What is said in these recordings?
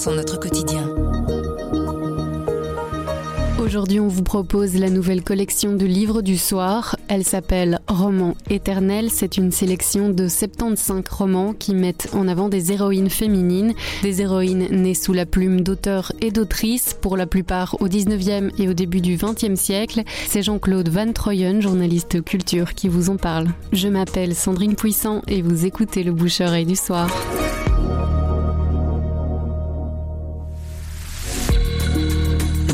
sont notre quotidien. Aujourd'hui, on vous propose la nouvelle collection de livres du soir. Elle s'appelle Roman éternel. C'est une sélection de 75 romans qui mettent en avant des héroïnes féminines, des héroïnes nées sous la plume d'auteurs et d'autrices, pour la plupart au 19e et au début du 20e siècle. C'est Jean-Claude Van Troyen, journaliste culture, qui vous en parle. Je m'appelle Sandrine Puissant et vous écoutez le bouche-oreille du soir.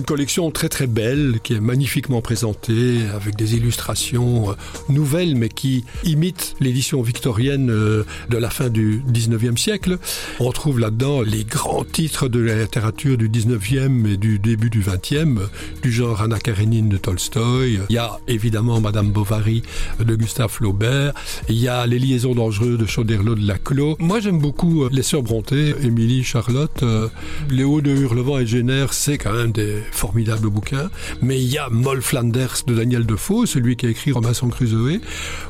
Collection très très belle qui est magnifiquement présentée avec des illustrations euh, nouvelles mais qui imitent l'édition victorienne euh, de la fin du 19e siècle. On trouve là-dedans les grands titres de la littérature du 19e et du début du 20e, du genre Anna Karenine de Tolstoï. Il y a évidemment Madame Bovary de Gustave Flaubert. Il y a Les liaisons dangereuses de Chauderlot de Laclos. Moi j'aime beaucoup euh, Les Sœurs Brontë, Émilie, Charlotte. Léo de Hurlevent et Génère, c'est quand même des formidable bouquin. Mais il y a Moll Flanders de Daniel Defoe, celui qui a écrit Robinson Crusoe.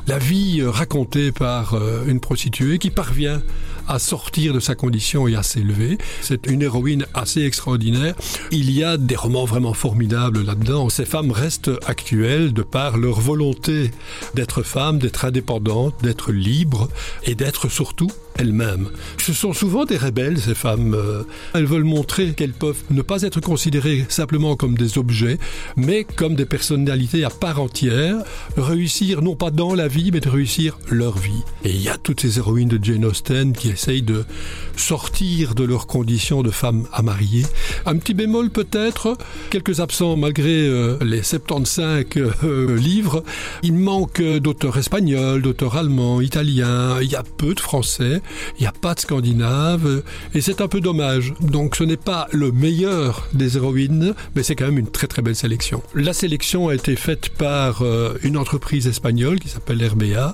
La vie euh, racontée par euh, une prostituée qui parvient à sortir de sa condition et à s'élever. C'est une héroïne assez extraordinaire. Il y a des romans vraiment formidables là-dedans. Ces femmes restent actuelles de par leur volonté d'être femmes, d'être indépendantes, d'être libres et d'être surtout elles-mêmes. Ce sont souvent des rebelles, ces femmes. Euh, elles veulent montrer qu'elles peuvent ne pas être considérées simplement comme des objets, mais comme des personnalités à part entière, réussir non pas dans la vie, mais de réussir leur vie. Et il y a toutes ces héroïnes de Jane Austen qui essayent de sortir de leurs conditions de femmes à marier. Un petit bémol peut-être, quelques absents malgré euh, les 75 euh, livres. Il manque d'auteurs espagnols, d'auteurs allemands, italiens, il y a peu de français il n'y a pas de Scandinave, et c'est un peu dommage. Donc ce n'est pas le meilleur des héroïnes, mais c'est quand même une très très belle sélection. La sélection a été faite par euh, une entreprise espagnole qui s'appelle RBA,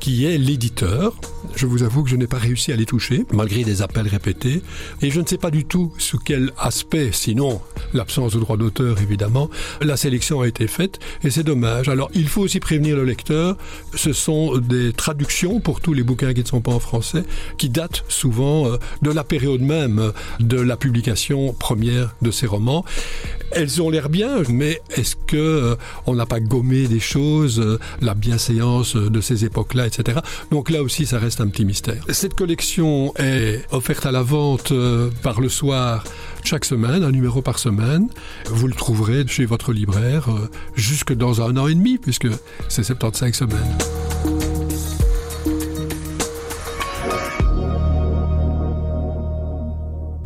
qui est l'éditeur. Je vous avoue que je n'ai pas réussi à les toucher, malgré des appels répétés, et je ne sais pas du tout sous quel aspect, sinon l'absence de droit d'auteur évidemment, la sélection a été faite, et c'est dommage. Alors il faut aussi prévenir le lecteur, ce sont des traductions pour tous les bouquins qui ne sont pas en français, qui datent souvent euh, de la période même de la publication première de ces romans. Elles ont l'air bien, mais est-ce que euh, on n'a pas gommé des choses, euh, la bienséance de ces époques-là, etc. Donc là aussi, ça reste un petit mystère. Cette collection est offerte à la vente par le soir chaque semaine, un numéro par semaine. Vous le trouverez chez votre libraire jusque dans un an et demi, puisque c'est 75 semaines.